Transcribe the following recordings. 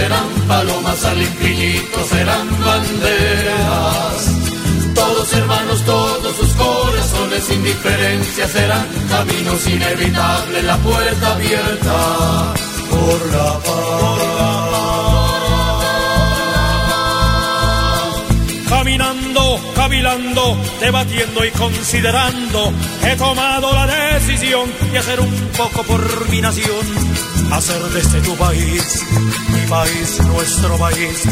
Serán palomas al infinito, serán banderas. Todos hermanos, todos sus corazones sin diferencia serán caminos inevitables, la puerta abierta por la paz. Caminando, cavilando, debatiendo y considerando, he tomado la decisión de hacer un poco por mi nación. Hacer desde tu país, mi país, nuestro país,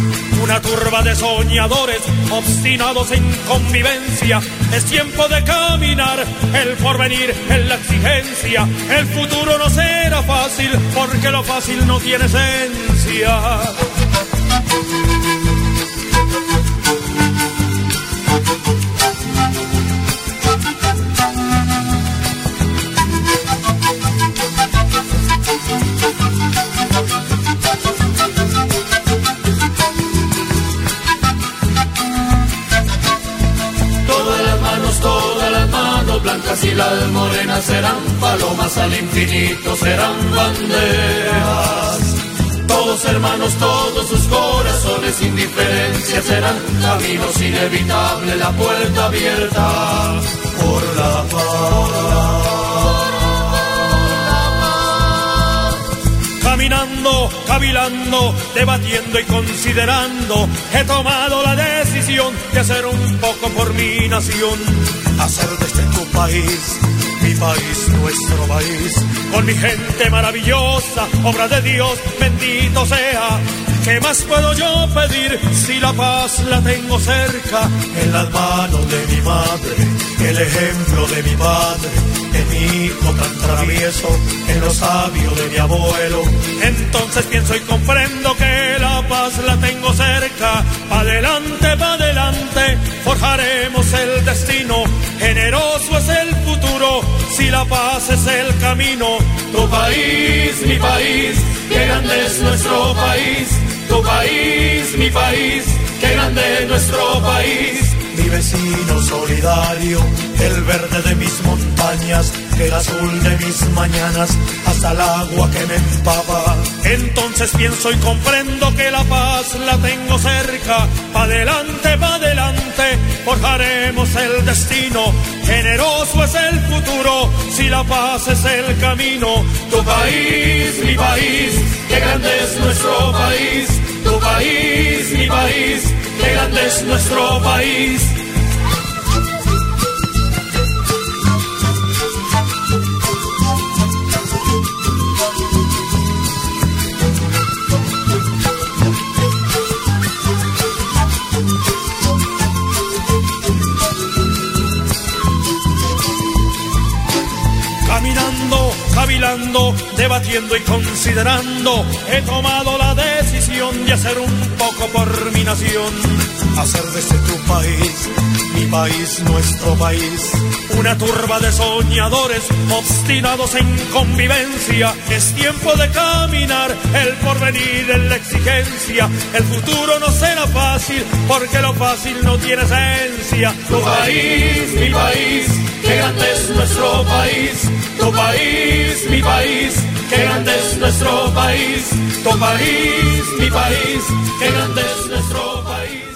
una turba de soñadores obstinados en convivencia. Es tiempo de caminar, el porvenir en la exigencia. El futuro no será fácil porque lo fácil no tiene esencia. Las morenas serán palomas al infinito, serán banderas. Todos hermanos, todos sus corazones sin diferencia serán caminos inevitables, la puerta abierta por la paz. Caminando, cavilando, debatiendo y considerando, he tomado la decisión de hacer un poco por mi nación. Hacer desde tu país, mi país, nuestro país, con mi gente maravillosa, obra de Dios, bendito sea. ¿Qué más puedo yo pedir si la paz la tengo cerca? En las manos de mi madre, el ejemplo de mi padre, en mi hijo tan travieso, en los sabios de mi abuelo. Entonces pienso y comprendo que la paz la tengo cerca. Pa' adelante, pa' adelante, forjaremos el destino. Generoso es el futuro, si la paz es el camino. Tu país, mi país, qué grande es nuestro país. Tu país, mi país, qué grande es nuestro país. Mi vecino solidario, el verde de mis montañas, el azul de mis mañanas, hasta el agua que me empapa. Entonces pienso y comprendo que la paz la tengo cerca. Pa' adelante, pa' adelante, forjaremos el destino. Generoso es el futuro, si la paz es el camino. Tu país, mi país, qué grande es nuestro país. Tu país, mi país, qué grande es nuestro país. Caminando, cavilando, debatiendo y considerando, he tomado la decisión de hacer un poco por mi nación. Hacer desde tu país, mi país, nuestro país. Una turba de soñadores obstinados en convivencia. Es tiempo de caminar, el porvenir en la exigencia. El futuro no será fácil porque lo fácil no tiene esencia. Tu país, mi país, qué grande es nuestro país. Tu país, mi país, qué grande es nuestro país. Tu país, mi país, qué grande es nuestro país.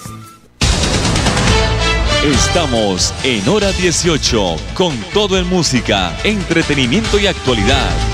Estamos en hora 18 con todo en música, entretenimiento y actualidad.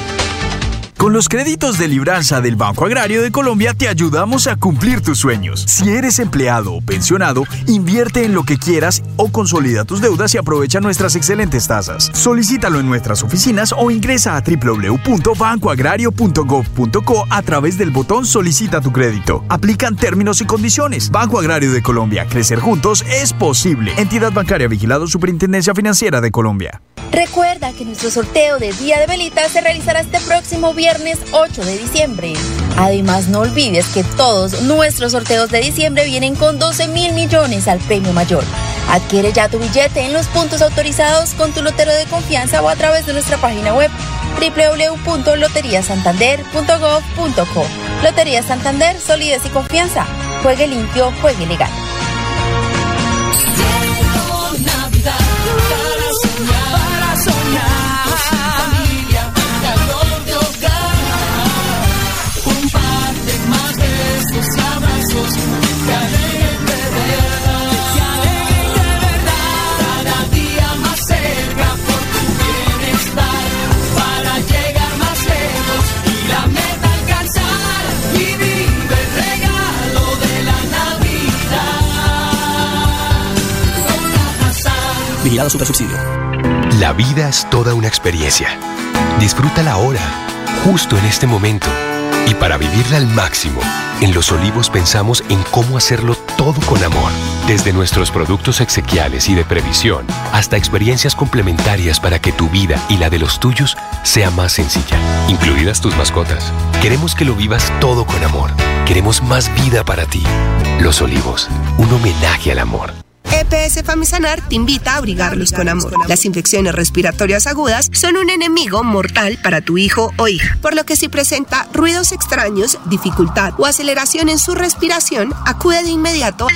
Con los créditos de libranza del Banco Agrario de Colombia te ayudamos a cumplir tus sueños. Si eres empleado o pensionado, invierte en lo que quieras o consolida tus deudas y aprovecha nuestras excelentes tasas. Solicítalo en nuestras oficinas o ingresa a www.bancoagrario.gov.co a través del botón Solicita tu crédito. Aplican términos y condiciones. Banco Agrario de Colombia. Crecer juntos es posible. Entidad bancaria vigilado Superintendencia Financiera de Colombia. Recuerda que nuestro sorteo de Día de Velitas se realizará este próximo viernes 8 de diciembre. Además, no olvides que todos nuestros sorteos de diciembre vienen con 12 mil millones al premio mayor. Adquiere ya tu billete en los puntos autorizados con tu lotero de confianza o a través de nuestra página web www.loteriasantander.gov.co. Lotería Santander, solidez y confianza. Juegue limpio, juegue legal. La vida es toda una experiencia. Disfrútala ahora, justo en este momento. Y para vivirla al máximo, en Los Olivos pensamos en cómo hacerlo todo con amor. Desde nuestros productos exequiales y de previsión hasta experiencias complementarias para que tu vida y la de los tuyos sea más sencilla, incluidas tus mascotas. Queremos que lo vivas todo con amor. Queremos más vida para ti. Los Olivos, un homenaje al amor. EPS Famisanar te invita a abrigarlos con amor. Las infecciones respiratorias agudas son un enemigo mortal para tu hijo o hija, por lo que si presenta ruidos extraños, dificultad o aceleración en su respiración, acude de inmediato,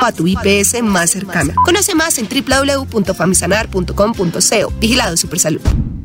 a tu IPS más cercana. Conoce más en www.famisanar.com.co. Vigilado Supersalud.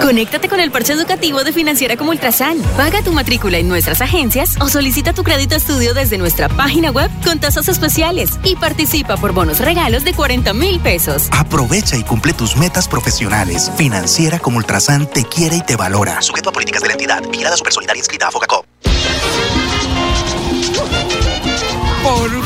Conéctate con el parche educativo de Financiera como Ultrasan. Paga tu matrícula en nuestras agencias o solicita tu crédito estudio desde nuestra página web con tasas especiales y participa por bonos regalos de 40 mil pesos. Aprovecha y cumple tus metas profesionales. Financiera como Ultrasan te quiere y te valora. Sujeto a políticas de la entidad. Vigilada Supersolidaria inscrita a Focacop. Por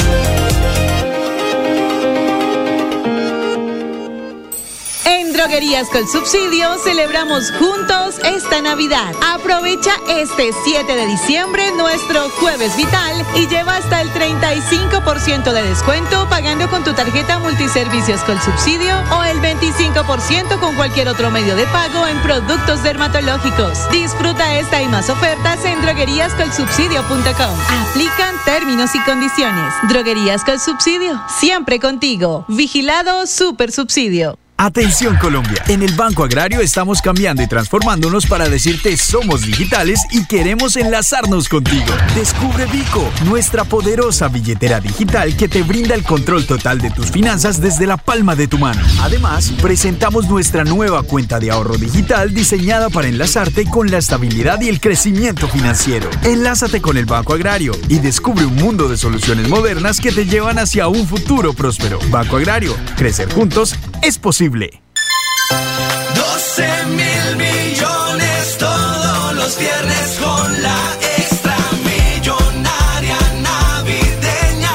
Droguerías con Subsidio celebramos juntos esta Navidad. Aprovecha este 7 de diciembre nuestro Jueves Vital y lleva hasta el 35% de descuento pagando con tu tarjeta Multiservicios con Subsidio o el 25% con cualquier otro medio de pago en productos dermatológicos. Disfruta esta y más ofertas en drogueríascolsubsidio.com. Aplican términos y condiciones. Droguerías con Subsidio, siempre contigo. Vigilado Super Subsidio. Atención Colombia, en el Banco Agrario estamos cambiando y transformándonos para decirte somos digitales y queremos enlazarnos contigo. Descubre Vico, nuestra poderosa billetera digital que te brinda el control total de tus finanzas desde la palma de tu mano. Además, presentamos nuestra nueva cuenta de ahorro digital diseñada para enlazarte con la estabilidad y el crecimiento financiero. Enlázate con el Banco Agrario y descubre un mundo de soluciones modernas que te llevan hacia un futuro próspero. Banco Agrario, crecer juntos es posible. 12 mil millones todos los viernes con la extra millonaria navideña.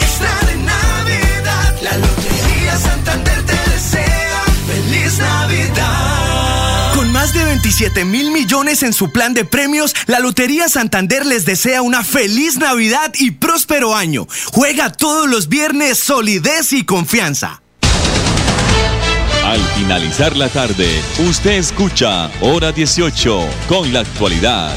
Extra de Navidad, la Lotería Santander te desea feliz Navidad. Con más de 27 mil millones en su plan de premios, la Lotería Santander les desea una feliz Navidad y próspero año. Juega todos los viernes solidez y confianza. Al finalizar la tarde, usted escucha Hora 18 con la actualidad.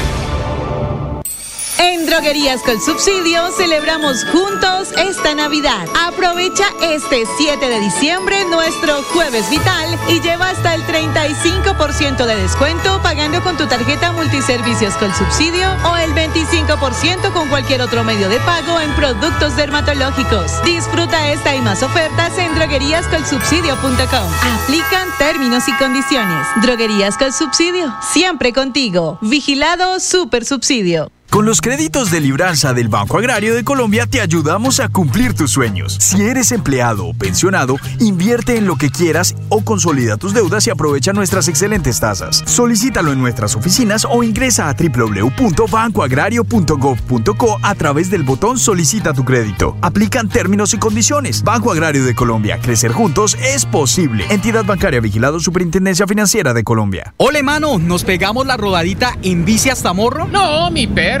En Droguerías con Subsidio celebramos juntos esta Navidad. Aprovecha este 7 de diciembre nuestro Jueves Vital y lleva hasta el 35% de descuento pagando con tu tarjeta Multiservicios con Subsidio o el 25% con cualquier otro medio de pago en productos dermatológicos. Disfruta esta y más ofertas en drogueríascolsubsidio.com. Aplican términos y condiciones. Droguerías con Subsidio, siempre contigo. Vigilado Super Subsidio. Con los créditos de libranza del Banco Agrario de Colombia te ayudamos a cumplir tus sueños. Si eres empleado o pensionado, invierte en lo que quieras o consolida tus deudas y aprovecha nuestras excelentes tasas. Solicítalo en nuestras oficinas o ingresa a www.bancoagrario.gov.co a través del botón Solicita tu crédito. Aplican términos y condiciones. Banco Agrario de Colombia. Crecer juntos es posible. Entidad bancaria vigilado Superintendencia Financiera de Colombia. Ole, mano, ¿nos pegamos la rodadita en bici hasta morro? No, mi perro.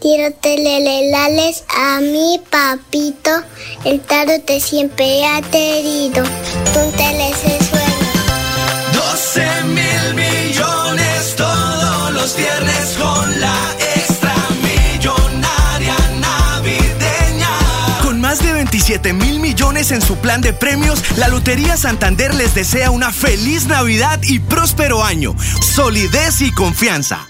quiero telelelales a mi papito. El tarot te siempre ha querido. Tú te suelo. 12 mil millones todos los viernes con la extra millonaria navideña. Con más de 27 mil millones en su plan de premios, la Lotería Santander les desea una feliz Navidad y próspero año. Solidez y confianza.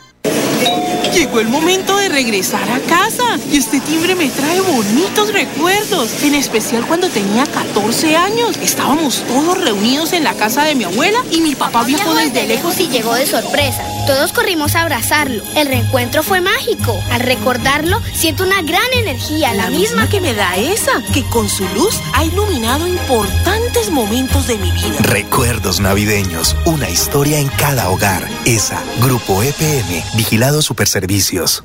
Llegó el momento de regresar a casa y este timbre me trae bonitos recuerdos, en especial cuando tenía 14 años. Estábamos todos reunidos en la casa de mi abuela y mi papá viajó desde lejos y llegó de sorpresa. Todos corrimos a abrazarlo. El reencuentro fue mágico. Al recordarlo, siento una gran energía, la, misma que me da esa, que con su luz ha iluminado importantes momentos de mi vida. Recuerdos navideños, una historia en cada hogar. Esa, Grupo EPM, Vigilado Superservicios.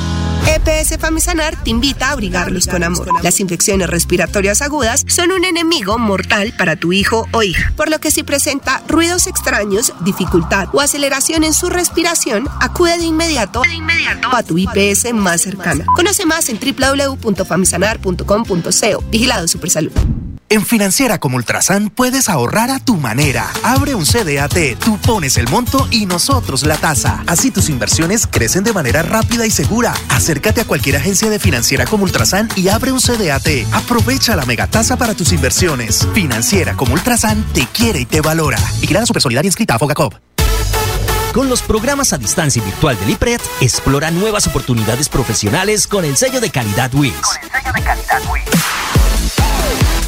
EPS Famisanar te invita a abrigarlos con amor. Las infecciones respiratorias agudas son un enemigo mortal para tu hijo o hija, por lo que si presenta ruidos extraños, dificultad o aceleración en su respiración, acude de inmediato, a tu IPS más cercana. Conoce más en www.famisanar.com.co. Vigilado Supersalud. En Financiera como Ultrasan puedes ahorrar a tu manera. Abre un CDAT, tú pones el monto y nosotros la tasa. Así tus inversiones crecen de manera rápida y segura. Acércate a cualquier agencia de Financiera como Ultrasan y abre un CDAT. Aprovecha la megatasa para tus inversiones. Financiera como Ultrasan te quiere y te valora. Vigilada Supersolidaria inscrita a Fogacop. Con los programas a distancia y virtual del IPRED, explora nuevas oportunidades profesionales con el sello de calidad WIS.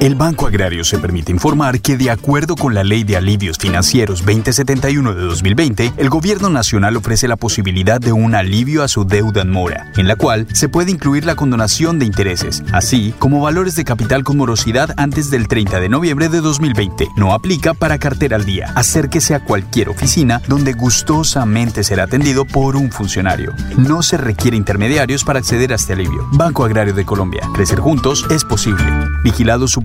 El Banco Agrario se permite informar que, de acuerdo con la Ley de Alivios Financieros 2071 de 2020, el Gobierno Nacional ofrece la posibilidad de un alivio a su deuda en mora, en la cual se puede incluir la condonación de intereses, así como valores de capital con morosidad antes del 30 de noviembre de 2020. No aplica para cartera al día. Acérquese a cualquier oficina donde gustosamente será atendido por un funcionario. No se requiere intermediarios para acceder a este alivio. Banco Agrario de Colombia. Crecer juntos es posible. Vigilado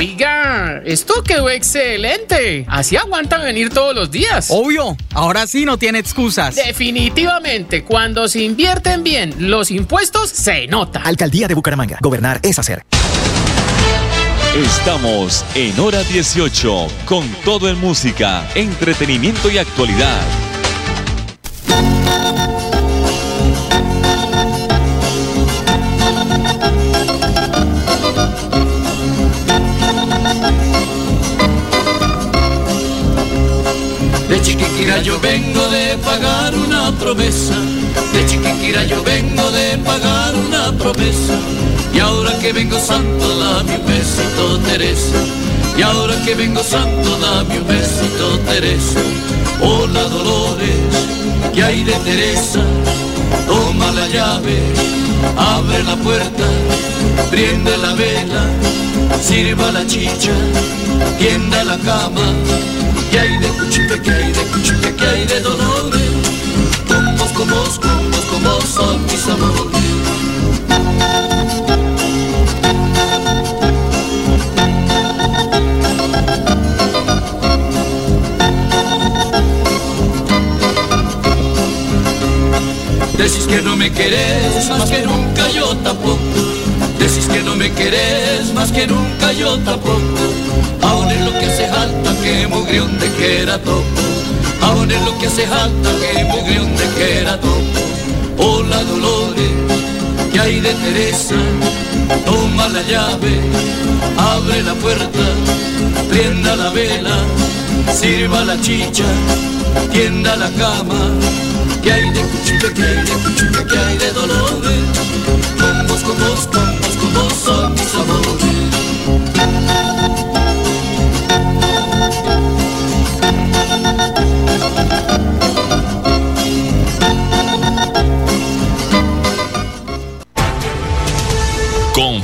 Oiga, esto quedó excelente. Así aguantan venir todos los días. Obvio, ahora sí no tiene excusas. Definitivamente, cuando se invierten bien los impuestos, se nota. Alcaldía de Bucaramanga. Gobernar es hacer. Estamos en hora 18 con todo en música, entretenimiento y actualidad. Promesa. De Chiquiquira yo vengo de pagar una promesa. Y ahora que vengo santo, dame un besito, Teresa. Y ahora que vengo santo, dame un besito, Teresa. Hola Dolores, ¿qué hay de Teresa? Toma la llave, abre la puerta, prende la vela, sirva la chicha, tienda la cama. ¿Qué hay de cuchipe, qué hay de cuchipe, qué hay de dolores? Combos son mis amores. Decís que no me querés más que nunca yo tampoco. Decís que no me querés más que nunca yo tampoco. Aún es lo que hace falta que mugrión de que topo. Aún es lo que hace falta que que era topo. Hola Dolores, ¿qué hay de Teresa? Toma la llave, abre la puerta, prenda la vela, sirva la chicha, tienda la cama. ¿Qué hay de cuchillo, qué hay de cuchillo, qué hay de dolores? Combos, combos, combos, combos son mis amores.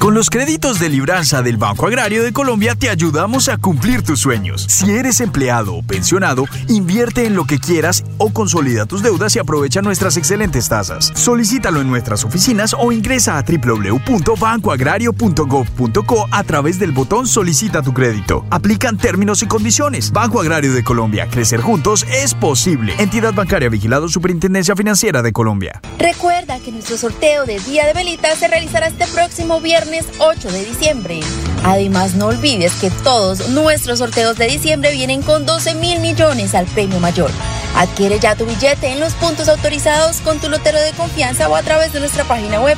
Con los créditos de libranza del Banco Agrario de Colombia te ayudamos a cumplir tus sueños. Si eres empleado o pensionado, invierte en lo que quieras o consolida tus deudas y aprovecha nuestras excelentes tasas. Solicítalo en nuestras oficinas o ingresa a www.bancoagrario.gov.co a través del botón Solicita tu crédito. Aplican términos y condiciones. Banco Agrario de Colombia. Crecer juntos es posible. Entidad bancaria vigilado Superintendencia Financiera de Colombia. Recuerda que nuestro sorteo de Día de Velitas se realizará este próximo viernes 8 de diciembre. Además, no olvides que todos nuestros sorteos de diciembre vienen con 12 mil millones al premio mayor. Adquiere ya tu billete en los puntos autorizados con tu lotero de confianza o a través de nuestra página web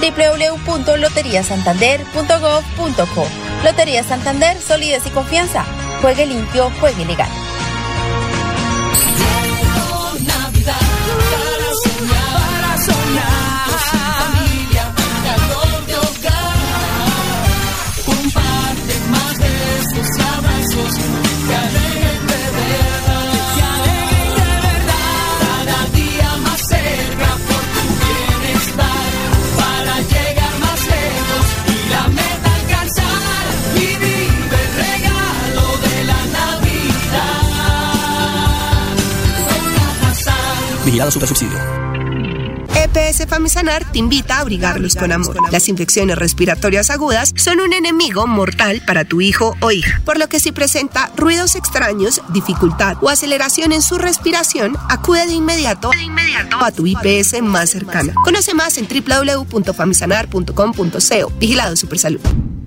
www.loteriasantander.gov.co. Lotería Santander, solidez y confianza. Juegue limpio, juegue legal. Vigilado. EPS Famisanar te invita a abrigarlos con amor. Las infecciones respiratorias agudas son un enemigo mortal para tu hijo o hija, por lo que si presenta ruidos extraños, dificultad o aceleración en su respiración, acude de inmediato, a tu IPS más cercana. Conoce más en www.famisanar.com.co. Vigilado Supersalud.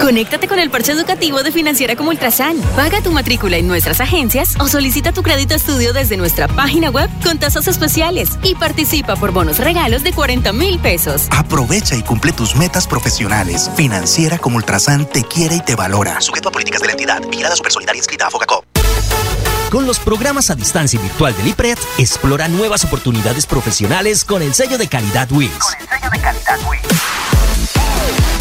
Conéctate con el parche educativo de Financiera como Ultrasan. Paga tu matrícula en nuestras agencias o solicita tu crédito estudio desde nuestra página web con tasas especiales y participa por bonos regalos de 40 mil pesos. Aprovecha y cumple tus metas profesionales. Financiera como Ultrasan te quiere y te valora. Sujeto a políticas de la entidad. Vigilada Supersolidaria inscrita a Fogacop. Con los programas a distancia y virtual del IPRED, explora nuevas oportunidades profesionales con el sello de calidad WIS.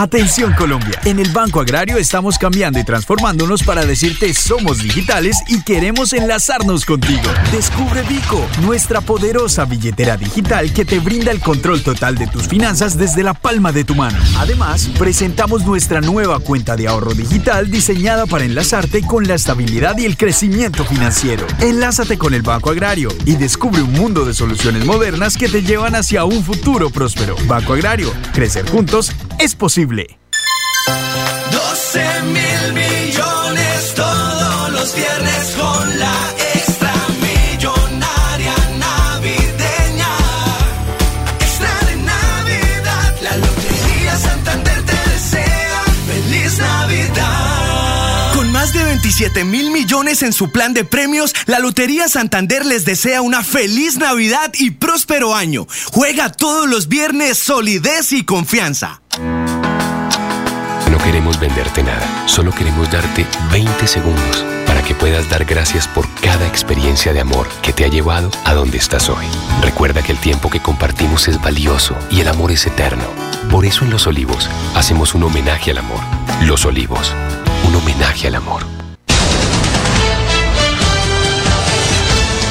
Atención Colombia, en el Banco Agrario estamos cambiando y transformándonos para decirte somos digitales y queremos enlazarnos contigo. Descubre Vico, nuestra poderosa billetera digital que te brinda el control total de tus finanzas desde la palma de tu mano. Además, presentamos nuestra nueva cuenta de ahorro digital diseñada para enlazarte con la estabilidad y el crecimiento financiero. Enlázate con el Banco Agrario y descubre un mundo de soluciones modernas que te llevan hacia un futuro próspero. Banco Agrario, crecer juntos es posible. 12 mil millones todos los viernes con la 17 mil millones en su plan de premios, la Lotería Santander les desea una feliz Navidad y próspero año. Juega todos los viernes solidez y confianza. No queremos venderte nada, solo queremos darte 20 segundos para que puedas dar gracias por cada experiencia de amor que te ha llevado a donde estás hoy. Recuerda que el tiempo que compartimos es valioso y el amor es eterno. Por eso en Los Olivos hacemos un homenaje al amor. Los Olivos, un homenaje al amor.